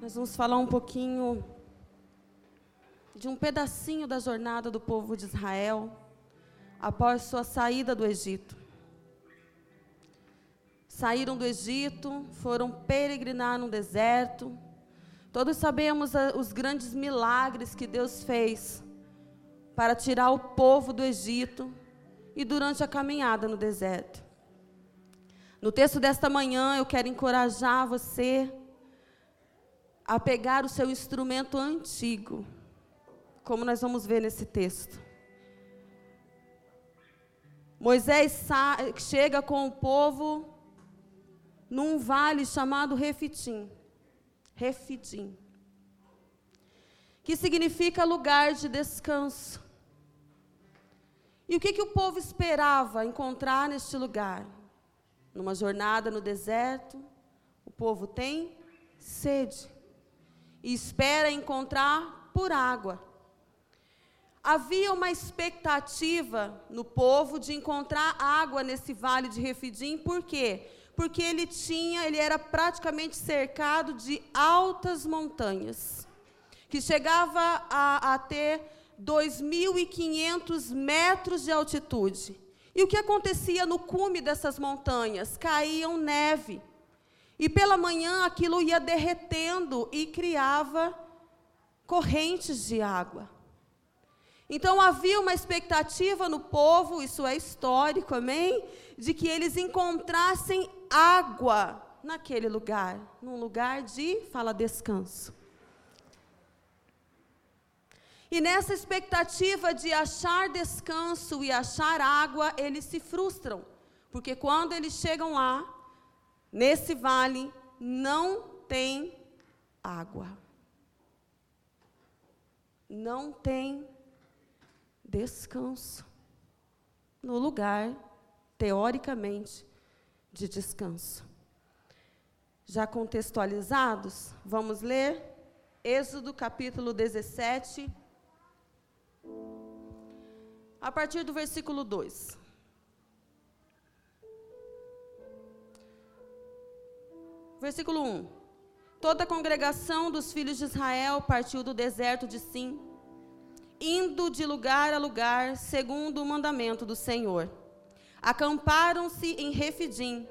nós vamos falar um pouquinho de um pedacinho da jornada do povo de Israel após sua saída do Egito. Saíram do Egito, foram peregrinar no deserto. Todos sabemos os grandes milagres que Deus fez para tirar o povo do Egito e durante a caminhada no deserto. No texto desta manhã, eu quero encorajar você a pegar o seu instrumento antigo, como nós vamos ver nesse texto. Moisés chega com o povo num vale chamado Refitim. Refidim. Que significa lugar de descanso. E o que, que o povo esperava encontrar neste lugar? Numa jornada no deserto, o povo tem sede e espera encontrar por água. Havia uma expectativa no povo de encontrar água nesse vale de Refidim, por quê? Porque ele tinha, ele era praticamente cercado de altas montanhas, que chegava a, a ter 2.500 metros de altitude. E o que acontecia no cume dessas montanhas? Caíam neve. E pela manhã aquilo ia derretendo e criava correntes de água. Então havia uma expectativa no povo, isso é histórico, amém? De que eles encontrassem água naquele lugar, num lugar de, fala, descanso. E nessa expectativa de achar descanso e achar água, eles se frustram, porque quando eles chegam lá, nesse vale não tem água. Não tem descanso no lugar, teoricamente, de descanso. Já contextualizados, vamos ler Êxodo capítulo 17, a partir do versículo 2. Versículo 1. Toda a congregação dos filhos de Israel partiu do deserto de Sim, indo de lugar a lugar, segundo o mandamento do Senhor. Acamparam-se em Refidim,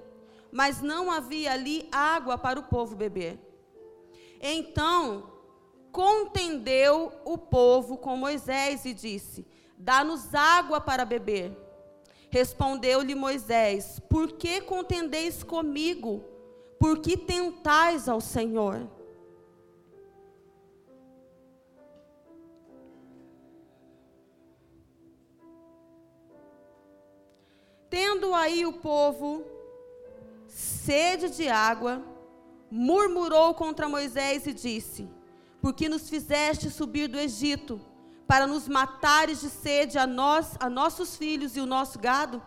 mas não havia ali água para o povo beber. Então contendeu o povo com Moisés e disse: Dá-nos água para beber. Respondeu-lhe Moisés: Por que contendeis comigo? Por que tentais ao Senhor? Tendo aí o povo sede de água, murmurou contra Moisés e disse: Por que nos fizeste subir do Egito, para nos matares de sede a nós, a nossos filhos e o nosso gado?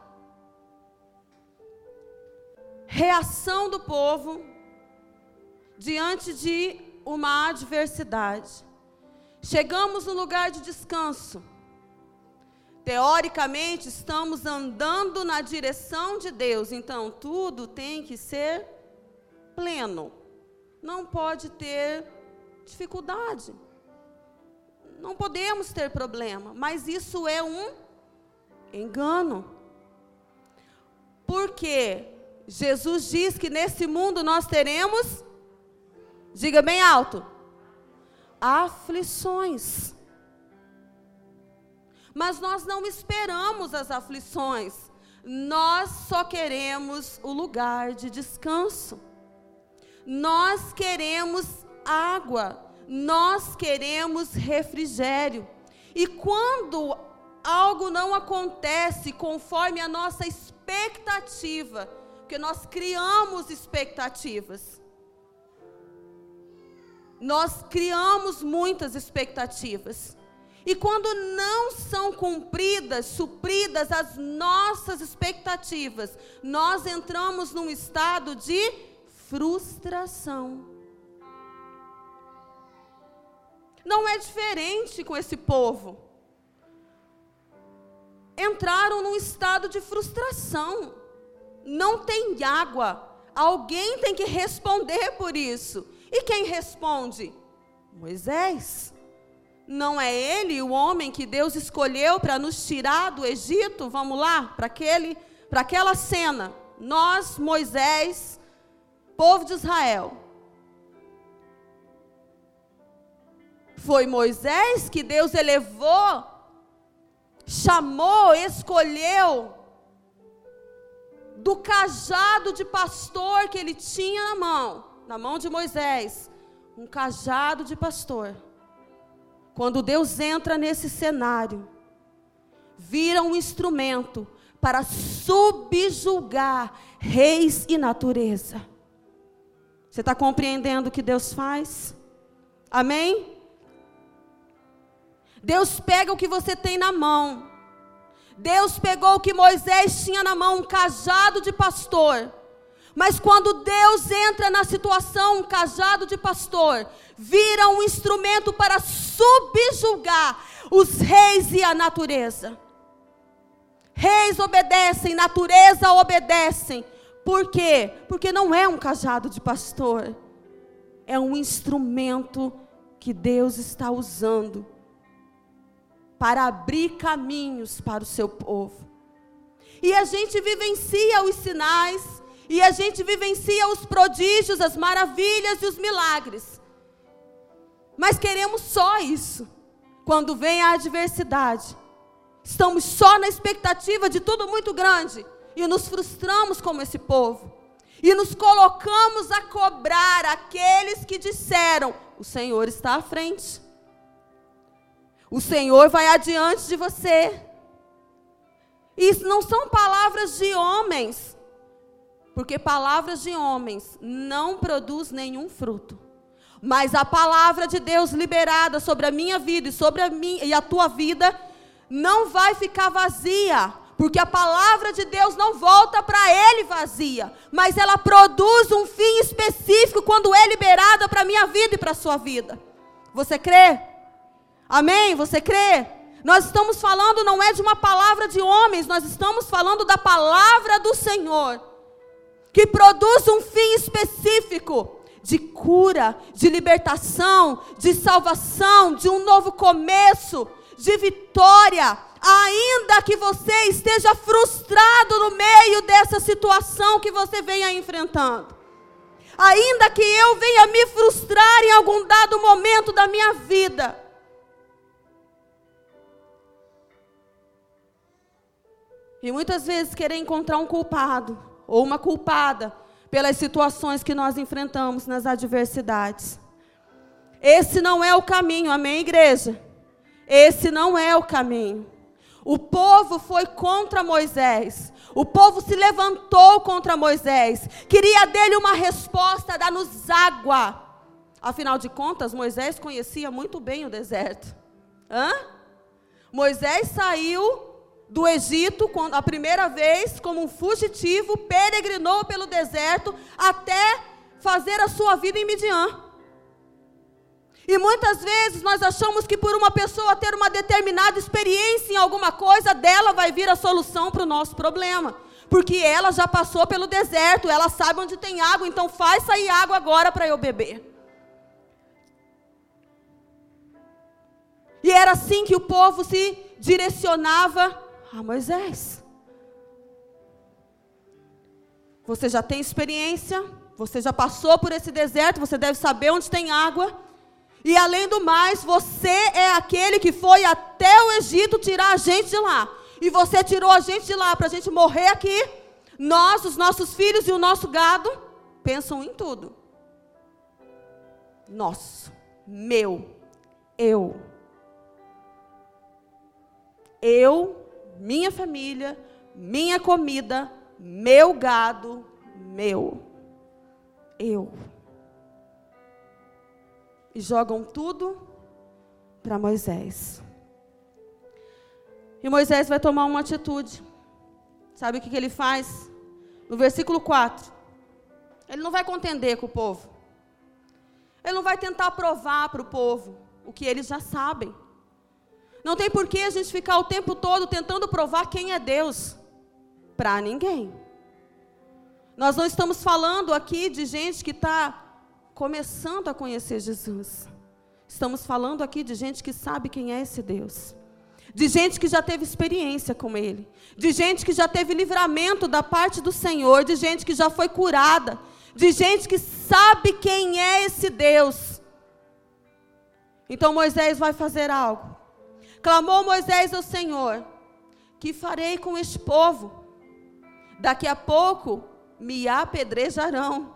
Reação do povo diante de uma adversidade. Chegamos no lugar de descanso. Teoricamente, estamos andando na direção de Deus, então tudo tem que ser pleno. Não pode ter dificuldade. Não podemos ter problema, mas isso é um engano. Por quê? Jesus diz que nesse mundo nós teremos, diga bem alto, aflições. Mas nós não esperamos as aflições, nós só queremos o lugar de descanso. Nós queremos água, nós queremos refrigério. E quando algo não acontece conforme a nossa expectativa, porque nós criamos expectativas. Nós criamos muitas expectativas. E quando não são cumpridas, supridas as nossas expectativas, nós entramos num estado de frustração. Não é diferente com esse povo. Entraram num estado de frustração não tem água. Alguém tem que responder por isso. E quem responde? Moisés. Não é ele o homem que Deus escolheu para nos tirar do Egito? Vamos lá, para aquele, para aquela cena. Nós, Moisés, povo de Israel. Foi Moisés que Deus elevou, chamou, escolheu do cajado de pastor que ele tinha na mão, na mão de Moisés, um cajado de pastor quando Deus entra nesse cenário, vira um instrumento para subjugar reis e natureza. Você está compreendendo o que Deus faz? Amém? Deus pega o que você tem na mão. Deus pegou o que Moisés tinha na mão, um cajado de pastor. Mas quando Deus entra na situação, um cajado de pastor, vira um instrumento para subjugar os reis e a natureza. Reis obedecem, natureza obedecem. Por quê? Porque não é um cajado de pastor, é um instrumento que Deus está usando para abrir caminhos para o seu povo. E a gente vivencia os sinais, e a gente vivencia os prodígios, as maravilhas e os milagres. Mas queremos só isso. Quando vem a adversidade, estamos só na expectativa de tudo muito grande e nos frustramos como esse povo. E nos colocamos a cobrar aqueles que disseram: O Senhor está à frente. O Senhor vai adiante de você. Isso não são palavras de homens, porque palavras de homens não produz nenhum fruto. Mas a palavra de Deus liberada sobre a minha vida e sobre a minha e a tua vida não vai ficar vazia, porque a palavra de Deus não volta para ele vazia, mas ela produz um fim específico quando é liberada para a minha vida e para a sua vida. Você crê? Amém? Você crê? Nós estamos falando não é de uma palavra de homens, nós estamos falando da palavra do Senhor que produz um fim específico de cura, de libertação, de salvação, de um novo começo, de vitória. Ainda que você esteja frustrado no meio dessa situação que você venha enfrentando. Ainda que eu venha me frustrar em algum dado momento da minha vida. E muitas vezes querer encontrar um culpado ou uma culpada pelas situações que nós enfrentamos nas adversidades. Esse não é o caminho, amém, igreja? Esse não é o caminho. O povo foi contra Moisés. O povo se levantou contra Moisés. Queria dele uma resposta, dar-nos água. Afinal de contas, Moisés conhecia muito bem o deserto. Hã? Moisés saiu do Egito, quando, a primeira vez, como um fugitivo, peregrinou pelo deserto até fazer a sua vida em Midian. E muitas vezes nós achamos que por uma pessoa ter uma determinada experiência em alguma coisa, dela vai vir a solução para o nosso problema. Porque ela já passou pelo deserto, ela sabe onde tem água, então faz sair água agora para eu beber. E era assim que o povo se direcionava a Moisés. Você já tem experiência, você já passou por esse deserto, você deve saber onde tem água. E além do mais, você é aquele que foi até o Egito tirar a gente de lá. E você tirou a gente de lá para a gente morrer aqui. Nós, os nossos filhos e o nosso gado pensam em tudo. Nosso, meu, eu. Eu minha família, minha comida, meu gado, meu. Eu. E jogam tudo para Moisés. E Moisés vai tomar uma atitude. Sabe o que, que ele faz? No versículo 4. Ele não vai contender com o povo. Ele não vai tentar provar para o povo o que eles já sabem. Não tem por que a gente ficar o tempo todo tentando provar quem é Deus para ninguém. Nós não estamos falando aqui de gente que está começando a conhecer Jesus. Estamos falando aqui de gente que sabe quem é esse Deus. De gente que já teve experiência com Ele. De gente que já teve livramento da parte do Senhor. De gente que já foi curada. De gente que sabe quem é esse Deus. Então Moisés vai fazer algo. Clamou Moisés ao Senhor: Que farei com este povo? Daqui a pouco me apedrejarão.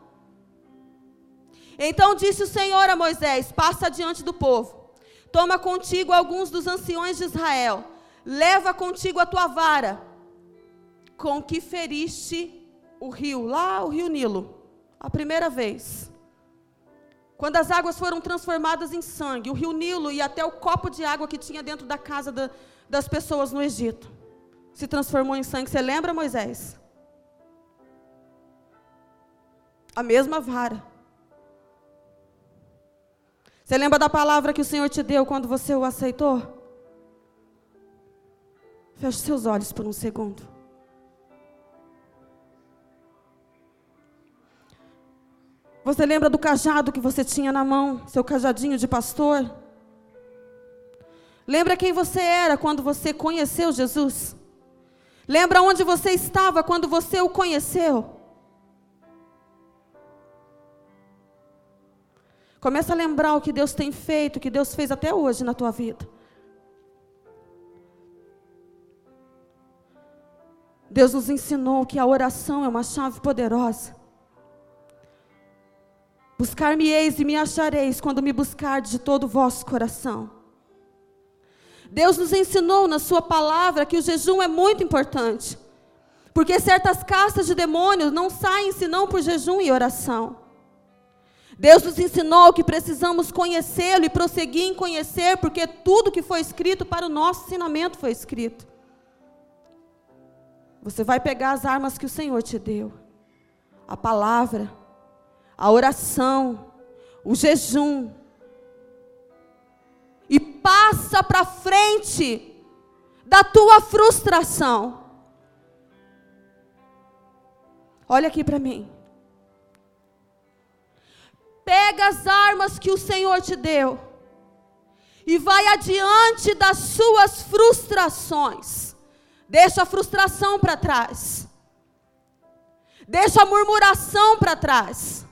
Então disse o Senhor a Moisés: Passa diante do povo. Toma contigo alguns dos anciões de Israel. Leva contigo a tua vara, com que feriste o rio, lá o rio Nilo, a primeira vez. Quando as águas foram transformadas em sangue, o rio Nilo e até o copo de água que tinha dentro da casa da, das pessoas no Egito se transformou em sangue. Você lembra, Moisés? A mesma vara. Você lembra da palavra que o Senhor te deu quando você o aceitou? Feche seus olhos por um segundo. Você lembra do cajado que você tinha na mão, seu cajadinho de pastor? Lembra quem você era quando você conheceu Jesus? Lembra onde você estava quando você o conheceu? Começa a lembrar o que Deus tem feito, o que Deus fez até hoje na tua vida. Deus nos ensinou que a oração é uma chave poderosa. Buscar-me-eis e me achareis quando me buscardes de todo o vosso coração. Deus nos ensinou na Sua palavra que o jejum é muito importante, porque certas castas de demônios não saem senão por jejum e oração. Deus nos ensinou que precisamos conhecê-lo e prosseguir em conhecer, porque tudo que foi escrito para o nosso ensinamento foi escrito. Você vai pegar as armas que o Senhor te deu, a palavra, a oração, o jejum, e passa para frente da tua frustração. Olha aqui para mim. Pega as armas que o Senhor te deu e vai adiante das suas frustrações. Deixa a frustração para trás. Deixa a murmuração para trás.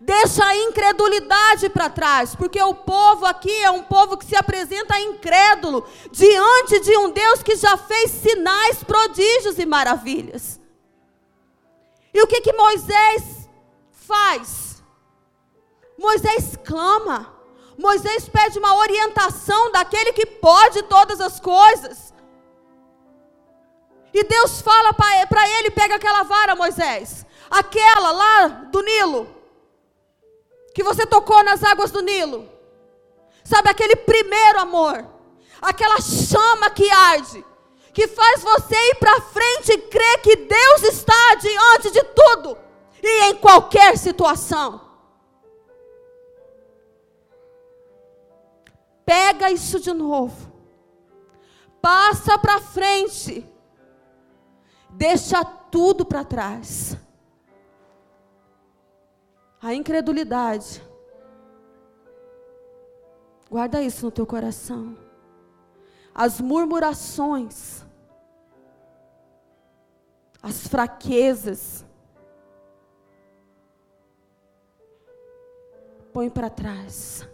Deixa a incredulidade para trás, porque o povo aqui é um povo que se apresenta incrédulo diante de um Deus que já fez sinais, prodígios e maravilhas. E o que que Moisés faz? Moisés clama. Moisés pede uma orientação daquele que pode todas as coisas. E Deus fala para ele: pega aquela vara, Moisés, aquela lá do Nilo que você tocou nas águas do Nilo. Sabe aquele primeiro amor, aquela chama que arde, que faz você ir para frente e crer que Deus está diante de tudo e em qualquer situação. Pega isso de novo. Passa para frente. Deixa tudo para trás a incredulidade. Guarda isso no teu coração. As murmurações, as fraquezas, põe para trás.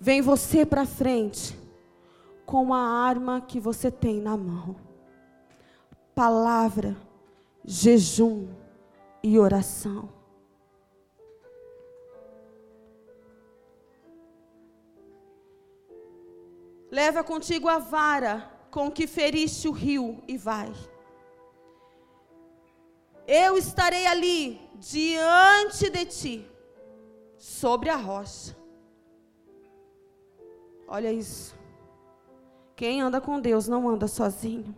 Vem você para frente com a arma que você tem na mão. Palavra, jejum e oração. Leva contigo a vara com que feriste o rio e vai. Eu estarei ali diante de ti, sobre a rocha. Olha isso. Quem anda com Deus não anda sozinho.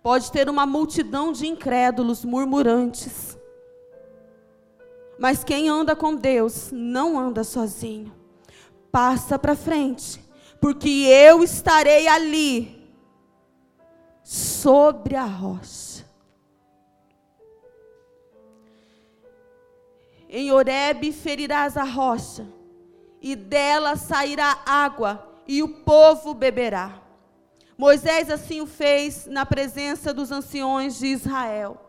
Pode ter uma multidão de incrédulos murmurantes. Mas quem anda com Deus não anda sozinho passa para frente, porque eu estarei ali, sobre a rocha. em Horebe ferirás a rocha, e dela sairá água, e o povo beberá. Moisés assim o fez na presença dos anciões de Israel.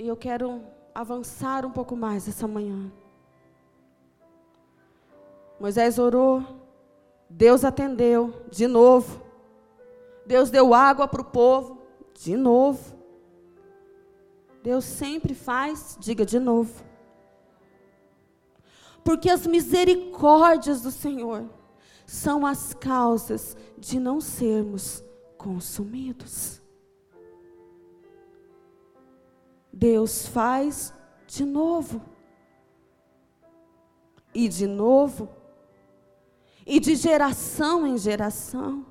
E eu quero avançar um pouco mais essa manhã. Moisés orou, Deus atendeu de novo. Deus deu água para o povo de novo. Deus sempre faz, diga de novo. Porque as misericórdias do Senhor são as causas de não sermos consumidos. Deus faz de novo. E de novo. E de geração em geração.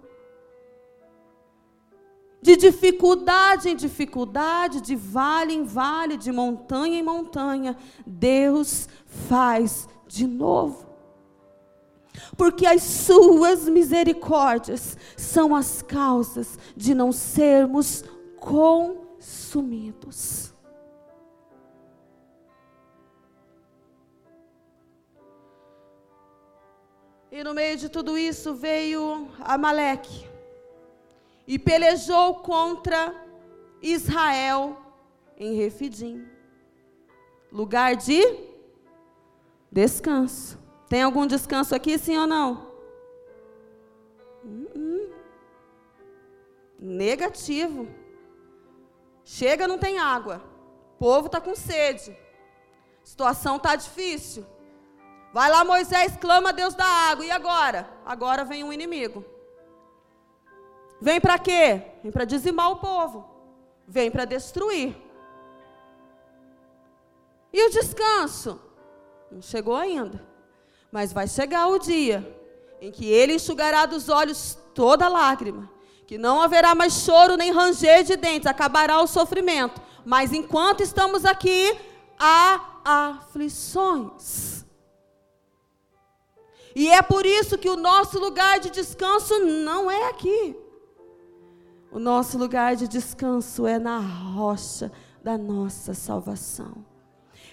De dificuldade em dificuldade, de vale em vale, de montanha em montanha, Deus faz de novo. Porque as suas misericórdias são as causas de não sermos consumidos. E no meio de tudo isso veio Amaleque e pelejou contra Israel em Refidim. Lugar de descanso. Tem algum descanso aqui, sim ou não? Uh -uh. Negativo. Chega, não tem água. O povo está com sede. A situação está difícil. Vai lá, Moisés, clama a Deus da água. E agora? Agora vem um inimigo. Vem para quê? Vem para dizimar o povo. Vem para destruir. E o descanso? Não chegou ainda. Mas vai chegar o dia em que ele enxugará dos olhos toda lágrima, que não haverá mais choro nem ranger de dentes, acabará o sofrimento. Mas enquanto estamos aqui, há aflições. E é por isso que o nosso lugar de descanso não é aqui. O nosso lugar de descanso é na rocha da nossa salvação.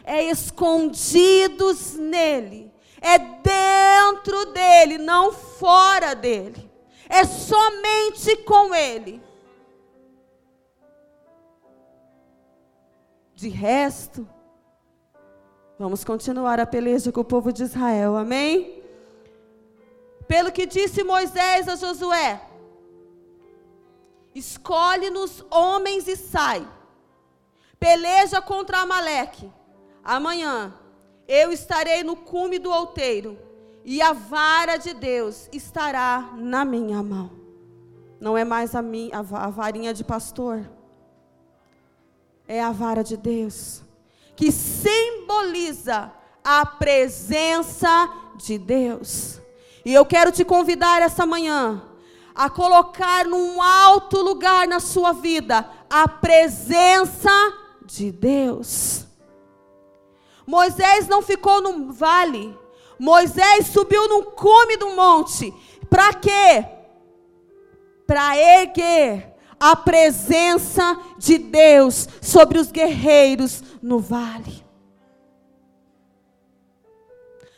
É escondidos nele. É dentro dele, não fora dele. É somente com ele. De resto, vamos continuar a peleja com o povo de Israel. Amém? Pelo que disse Moisés a Josué: Escolhe-nos homens e sai. Peleja contra Amaleque. Amanhã eu estarei no cume do outeiro, e a vara de Deus estará na minha mão. Não é mais a, minha, a varinha de pastor, é a vara de Deus, que simboliza a presença de Deus. E eu quero te convidar essa manhã a colocar num alto lugar na sua vida a presença de Deus. Moisés não ficou num vale. Moisés subiu num cume do monte. Para quê? Para erguer a presença de Deus sobre os guerreiros no vale.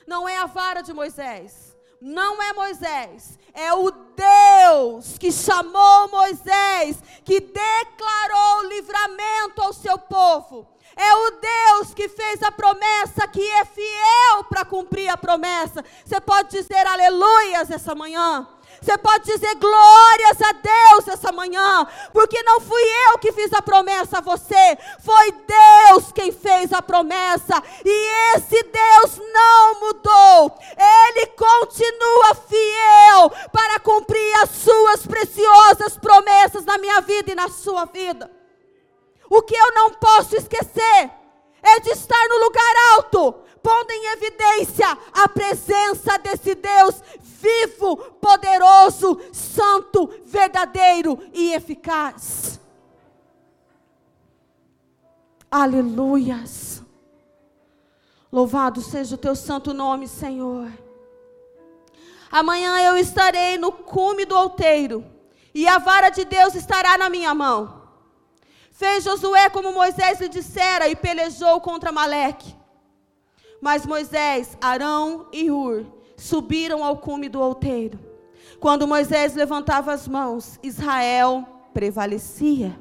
Não é a vara de Moisés não é Moisés, é o Deus que chamou Moisés, que declarou livramento ao seu povo. É o Deus que fez a promessa, que é fiel para cumprir a promessa. Você pode dizer aleluias essa manhã? Você pode dizer glórias a Deus essa manhã, porque não fui eu que fiz a promessa a você, foi Deus quem fez a promessa, e esse Deus não mudou, ele continua fiel para cumprir as suas preciosas promessas na minha vida e na sua vida. O que eu não posso esquecer é de estar no lugar alto, pondo em evidência a presença desse Deus verdadeiro e eficaz. Aleluias. Louvado seja o teu santo nome, Senhor. Amanhã eu estarei no cume do outeiro e a vara de Deus estará na minha mão. Fez Josué como Moisés lhe dissera e pelejou contra Maleque. Mas Moisés, Arão e Ur subiram ao cume do outeiro. Quando Moisés levantava as mãos, Israel prevalecia.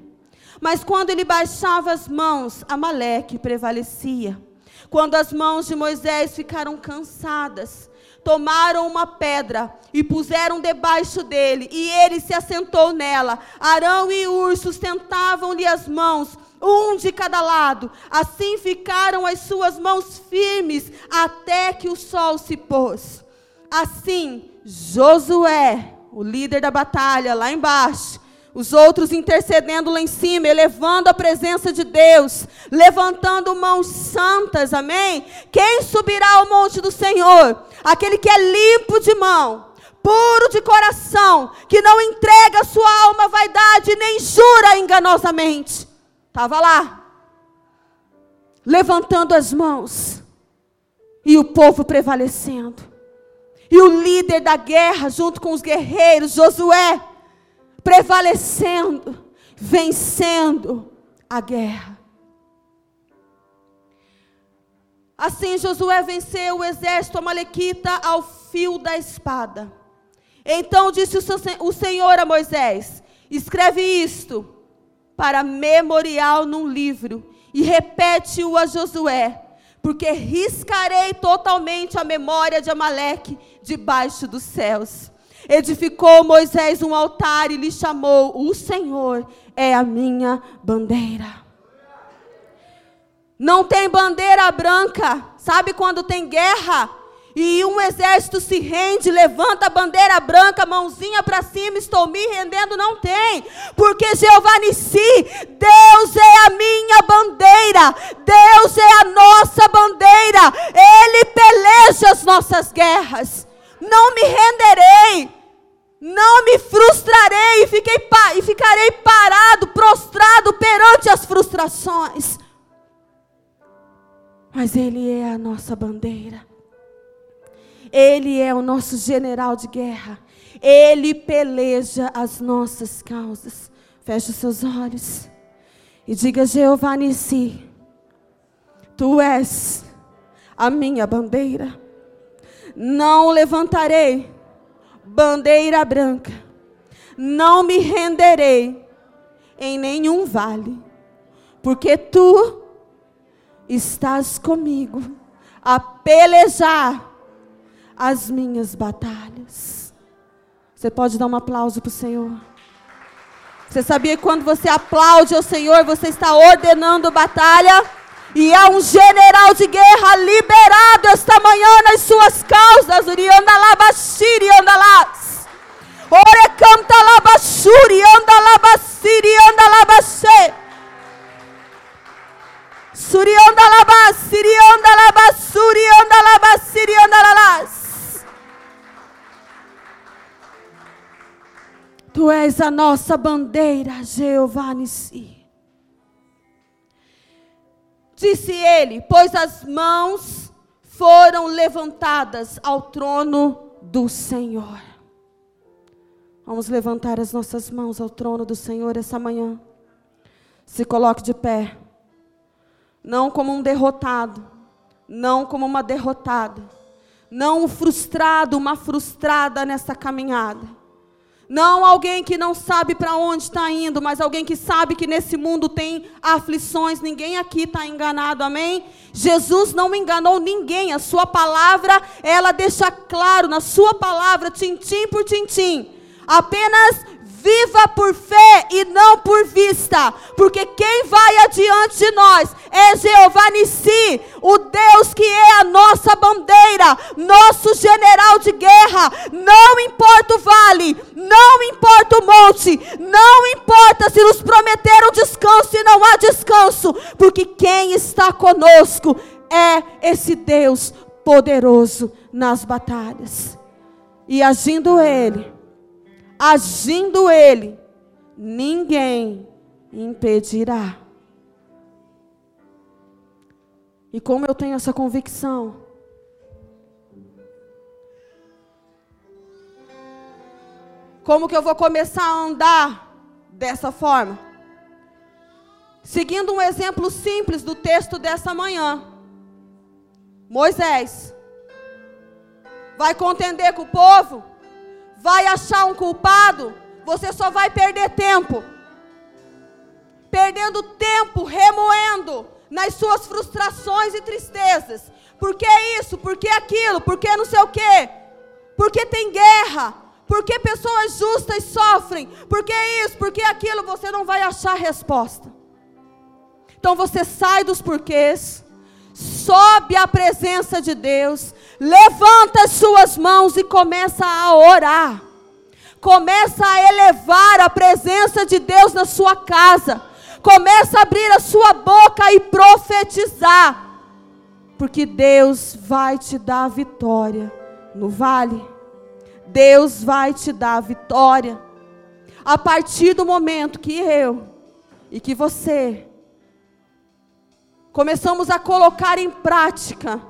Mas quando ele baixava as mãos, Amaleque prevalecia. Quando as mãos de Moisés ficaram cansadas, tomaram uma pedra e puseram debaixo dele, e ele se assentou nela. Arão e Ur sustentavam-lhe as mãos, um de cada lado. Assim ficaram as suas mãos firmes até que o sol se pôs. Assim, Josué, o líder da batalha, lá embaixo, os outros intercedendo lá em cima, elevando a presença de Deus, levantando mãos santas, amém? Quem subirá ao monte do Senhor? Aquele que é limpo de mão, puro de coração, que não entrega sua alma à vaidade, nem jura enganosamente. Estava lá, levantando as mãos, e o povo prevalecendo. E o líder da guerra, junto com os guerreiros, Josué, prevalecendo, vencendo a guerra. Assim Josué venceu o exército amalequita ao fio da espada. Então disse o Senhor a Moisés: Escreve isto para memorial num livro e repete-o a Josué, porque riscarei totalmente a memória de Amaleque debaixo dos céus. Edificou Moisés um altar e lhe chamou: O Senhor é a minha bandeira. Não tem bandeira branca. Sabe quando tem guerra? E um exército se rende, levanta a bandeira branca, mãozinha para cima, estou me rendendo, não tem. Porque Jeová Nissi, Deus é a minha bandeira, Deus é a nossa bandeira, Ele peleja as nossas guerras. Não me renderei, não me frustrarei e, fiquei, e ficarei parado, prostrado perante as frustrações. Mas Ele é a nossa bandeira. Ele é o nosso general de guerra. Ele peleja as nossas causas. Feche os seus olhos e diga: Jeová Nissi, Tu és a minha bandeira. Não levantarei bandeira branca. Não me renderei em nenhum vale, porque tu estás comigo a pelejar as minhas batalhas. Você pode dar um aplauso para o Senhor? Você sabia que quando você aplaude ao Senhor, você está ordenando batalha? E há um general de guerra liberado esta manhã nas suas causas. Uriandalabashiri andalas. Orecanta labashuri andalabasiri andalabashe. Suriandalabasiri andalabasuri andalabasiri andalas. Tu és a nossa bandeira, Jeová Nissi. Disse ele: Pois as mãos foram levantadas ao trono do Senhor. Vamos levantar as nossas mãos ao trono do Senhor essa manhã. Se coloque de pé. Não como um derrotado, não como uma derrotada, não um frustrado, uma frustrada nessa caminhada não alguém que não sabe para onde está indo, mas alguém que sabe que nesse mundo tem aflições. Ninguém aqui está enganado, amém? Jesus não enganou ninguém. A sua palavra, ela deixa claro na sua palavra, tintim por tintim. Apenas Viva por fé e não por vista, porque quem vai adiante de nós é Jeová Nissi, o Deus que é a nossa bandeira, nosso general de guerra. Não importa o vale, não importa o monte, não importa se nos prometeram descanso e não há descanso, porque quem está conosco é esse Deus poderoso nas batalhas. E agindo Ele, agindo Ele, ninguém impedirá. E como eu tenho essa convicção, Como que eu vou começar a andar dessa forma? Seguindo um exemplo simples do texto dessa manhã. Moisés vai contender com o povo, vai achar um culpado, você só vai perder tempo. Perdendo tempo, remoendo nas suas frustrações e tristezas. Por que isso? Por que aquilo? Por que não sei o quê? Porque tem guerra. Porque pessoas justas sofrem. Porque isso? Porque aquilo? Você não vai achar resposta. Então você sai dos porquês, sobe à presença de Deus, levanta as suas mãos e começa a orar. Começa a elevar a presença de Deus na sua casa. Começa a abrir a sua boca e profetizar. Porque Deus vai te dar vitória no vale. Deus vai te dar vitória. A partir do momento que eu e que você começamos a colocar em prática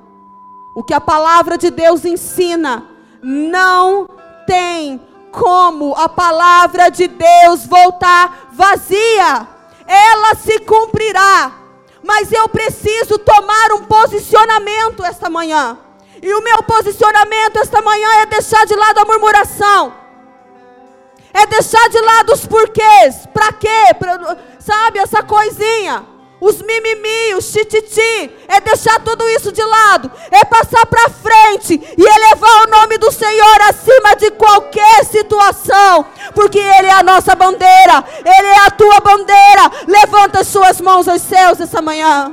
o que a palavra de Deus ensina, não tem como a palavra de Deus voltar vazia. Ela se cumprirá. Mas eu preciso tomar um posicionamento esta manhã. E o meu posicionamento esta manhã é deixar de lado a murmuração. É deixar de lado os porquês. Para quê? Pra, sabe, essa coisinha os mimimi, os tititi, é deixar tudo isso de lado, é passar para frente e elevar o nome do Senhor acima de qualquer situação, porque Ele é a nossa bandeira, Ele é a tua bandeira. Levanta as suas mãos aos céus essa manhã.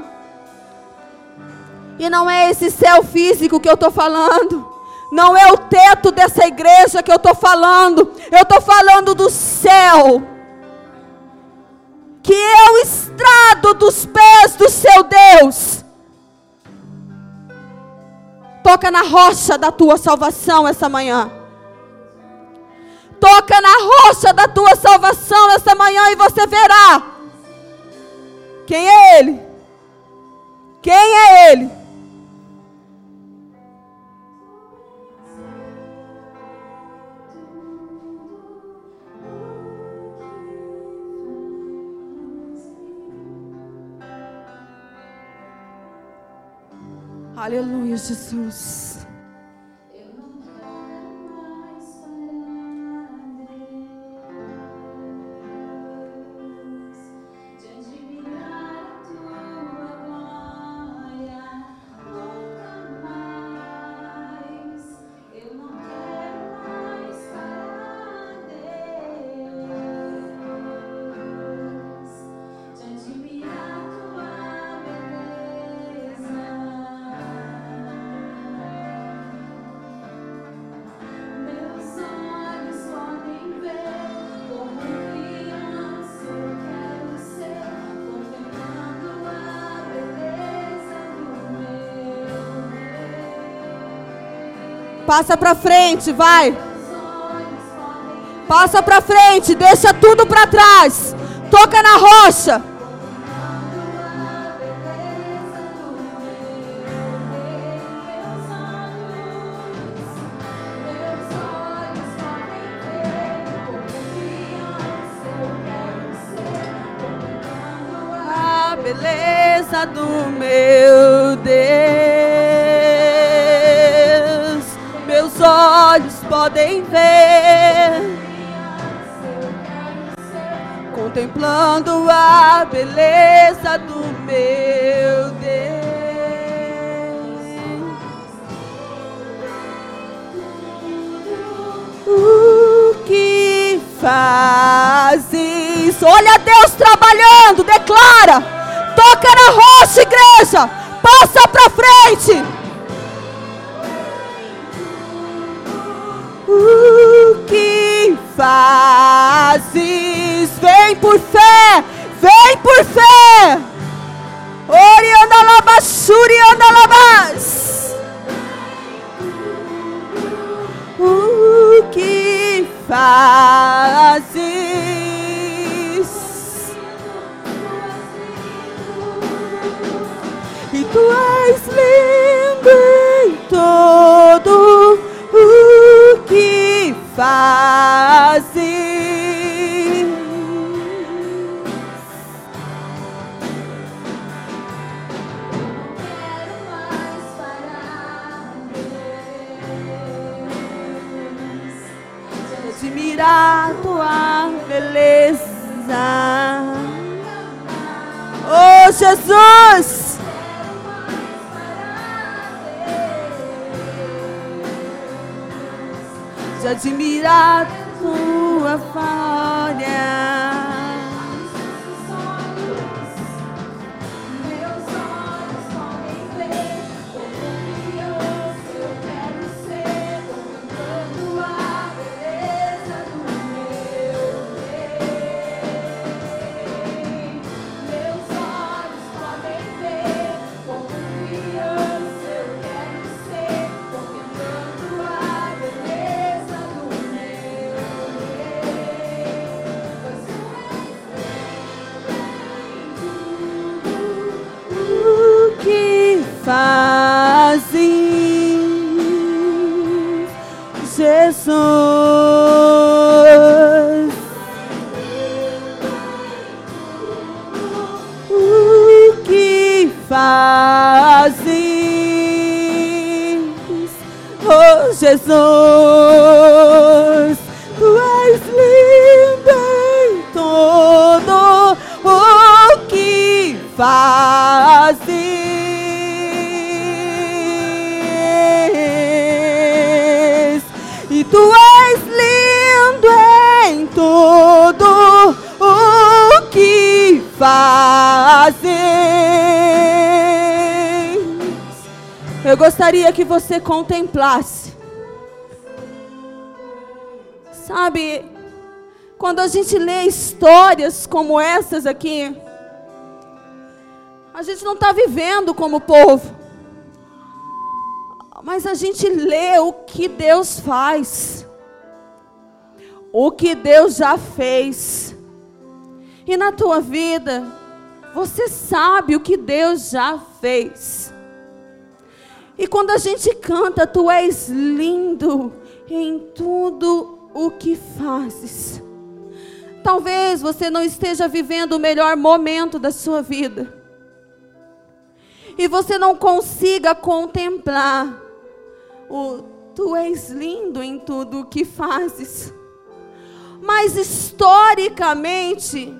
E não é esse céu físico que eu estou falando. Não é o teto dessa igreja que eu estou falando. Eu estou falando do céu que é o estrado dos pés do seu Deus. Toca na rocha da tua salvação essa manhã. Toca na rocha da tua salvação essa manhã e você verá quem é Ele. Aleluia, Jesus. Passa para frente, vai. Passa para frente, deixa tudo para trás. Toca na rocha. Beleza do olhos podem ver. Contemplando a beleza do meu Deus. O que fazes? Olha Deus trabalhando, declara. Toca na rocha, igreja. Passa para frente. O que fazes? Vem por fé, vem por fé. Orianda labashuri anda. O que fazes? E tu és lindo fazes. Não mais parar, de admirar tua beleza, oh Jesus. admirar tua falha. Fazes. Eu gostaria que você contemplasse. Sabe, quando a gente lê histórias como essas aqui, a gente não está vivendo como povo, mas a gente lê o que Deus faz, o que Deus já fez, e na tua vida, você sabe o que Deus já fez. E quando a gente canta, tu és lindo em tudo o que fazes. Talvez você não esteja vivendo o melhor momento da sua vida. E você não consiga contemplar o tu és lindo em tudo o que fazes. Mas historicamente,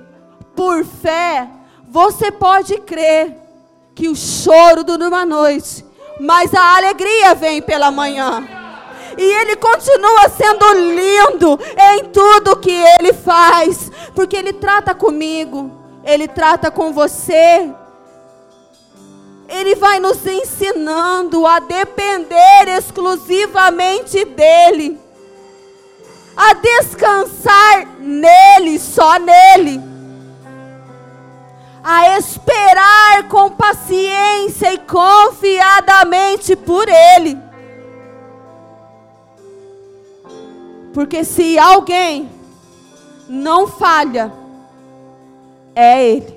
por fé, você pode crer que o choro dura uma noite, mas a alegria vem pela manhã. E Ele continua sendo lindo em tudo que Ele faz, porque Ele trata comigo, Ele trata com você. Ele vai nos ensinando a depender exclusivamente dEle, a descansar nele, só nele, a esperar com paciência e confiadamente por Ele. Porque se alguém não falha, é Ele.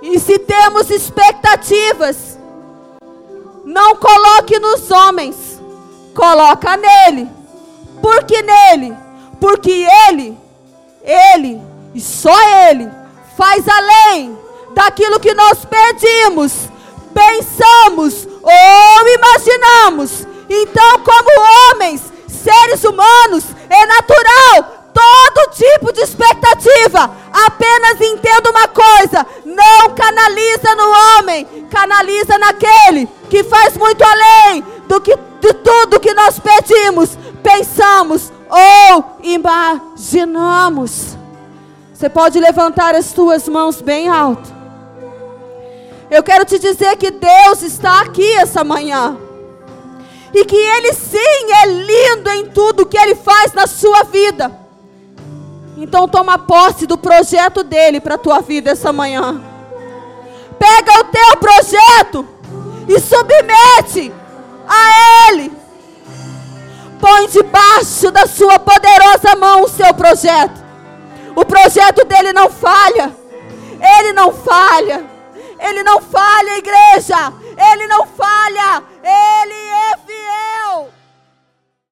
E se temos expectativas, não coloque nos homens, coloca nele. Por que nele? Porque ele, ele e só ele faz além daquilo que nós pedimos, pensamos ou imaginamos. Então, como homens, seres humanos, é natural todo tipo de expectativa. Apenas entenda uma coisa: não canaliza no homem, canaliza naquele que faz muito além do que de tudo que nós pedimos, pensamos ou imaginamos. Você pode levantar as suas mãos bem alto. Eu quero te dizer que Deus está aqui essa manhã. E que Ele sim é lindo em tudo que Ele faz na sua vida. Então toma posse do projeto dele para a tua vida essa manhã. Pega o teu projeto e submete a ele. Põe debaixo da sua poderosa mão o seu projeto. O projeto dele não falha. Ele não falha. Ele não falha, igreja. Ele não falha. Ele